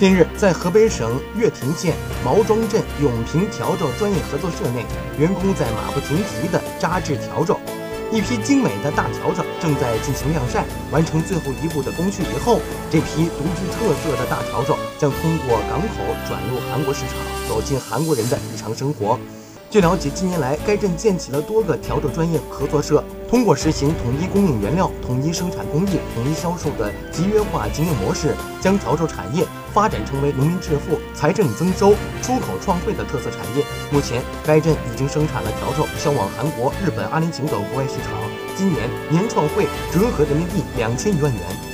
近日，在河北省乐亭县毛庄镇永平笤帚专业合作社内，员工在马不停蹄地扎制笤帚。一批精美的大笤帚正在进行晾晒，完成最后一步的工序以后，这批独具特色的大笤帚将通过港口转入韩国市场，走进韩国人的日常生活。据了解，近年来该镇建起了多个笤帚专业合作社，通过实行统一供应原料、统一生产工艺、统一销售的集约化经营模式，将笤帚产业发展成为农民致富、财政增收、出口创汇的特色产业。目前，该镇已经生产了笤帚销往韩国、日本、阿联酋等国外市场，今年年创汇折合人民币两千余万元。